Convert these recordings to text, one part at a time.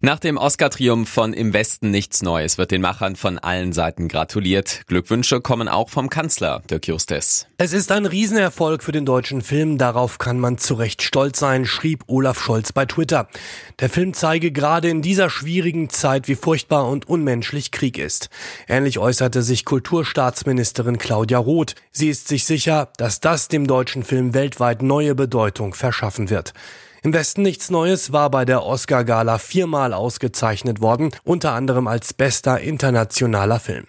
Nach dem Oscar-Triumph von Im Westen nichts Neues wird den Machern von allen Seiten gratuliert. Glückwünsche kommen auch vom Kanzler, Dirk Justes. Es ist ein Riesenerfolg für den deutschen Film. Darauf kann man zu Recht stolz sein, schrieb Olaf Scholz bei Twitter. Der Film zeige gerade in dieser schwierigen Zeit, wie furchtbar und unmenschlich Krieg ist. Ähnlich äußerte sich Kulturstaatsministerin Claudia Roth. Sie ist sich sicher, dass das dem deutschen Film weltweit neue Bedeutung verschaffen wird. Im Westen nichts Neues war bei der Oscar-Gala viermal ausgezeichnet worden, unter anderem als bester internationaler Film.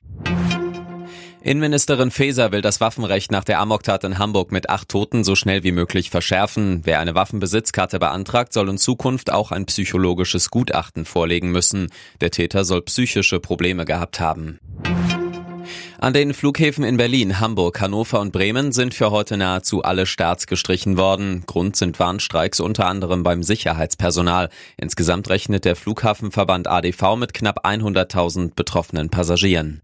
Innenministerin Faeser will das Waffenrecht nach der Amoktat in Hamburg mit acht Toten so schnell wie möglich verschärfen. Wer eine Waffenbesitzkarte beantragt, soll in Zukunft auch ein psychologisches Gutachten vorlegen müssen. Der Täter soll psychische Probleme gehabt haben. An den Flughäfen in Berlin, Hamburg, Hannover und Bremen sind für heute nahezu alle Starts gestrichen worden. Grund sind Warnstreiks unter anderem beim Sicherheitspersonal. Insgesamt rechnet der Flughafenverband ADV mit knapp 100.000 betroffenen Passagieren.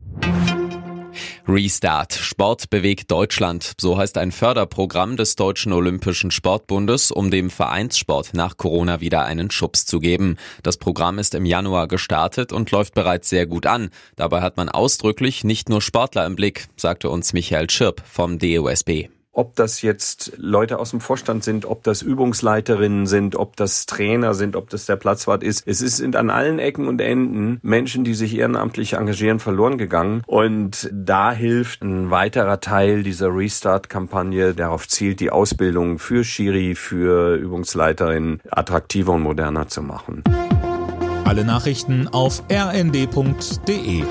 Restart. Sport bewegt Deutschland. So heißt ein Förderprogramm des Deutschen Olympischen Sportbundes, um dem Vereinssport nach Corona wieder einen Schubs zu geben. Das Programm ist im Januar gestartet und läuft bereits sehr gut an. Dabei hat man ausdrücklich nicht nur Sportler im Blick, sagte uns Michael Schirp vom DOSB ob das jetzt Leute aus dem Vorstand sind, ob das Übungsleiterinnen sind, ob das Trainer sind, ob das der Platzwart ist. Es sind an allen Ecken und Enden Menschen, die sich ehrenamtlich engagieren, verloren gegangen. Und da hilft ein weiterer Teil dieser Restart-Kampagne, darauf zielt, die Ausbildung für Schiri, für Übungsleiterinnen attraktiver und moderner zu machen. Alle Nachrichten auf rnd.de